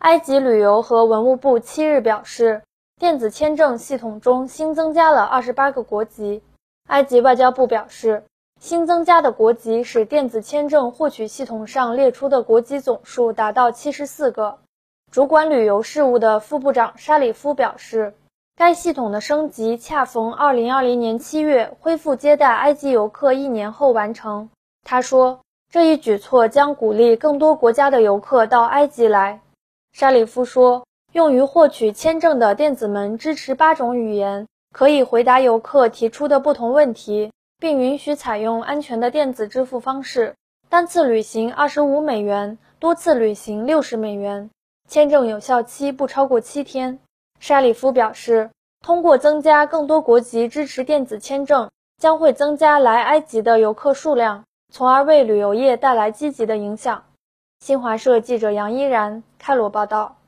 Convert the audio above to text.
埃及旅游和文物部七日表示，电子签证系统中新增加了二十八个国籍。埃及外交部表示，新增加的国籍使电子签证获取系统上列出的国籍总数达到七十四个。主管旅游事务的副部长沙里夫表示，该系统的升级恰逢二零二零年七月恢复接待埃及游客一年后完成。他说，这一举措将鼓励更多国家的游客到埃及来。沙里夫说，用于获取签证的电子门支持八种语言，可以回答游客提出的不同问题，并允许采用安全的电子支付方式。单次旅行二十五美元，多次旅行六十美元。签证有效期不超过七天。沙里夫表示，通过增加更多国籍支持电子签证，将会增加来埃及的游客数量，从而为旅游业带来积极的影响。新华社记者杨依然开罗报道。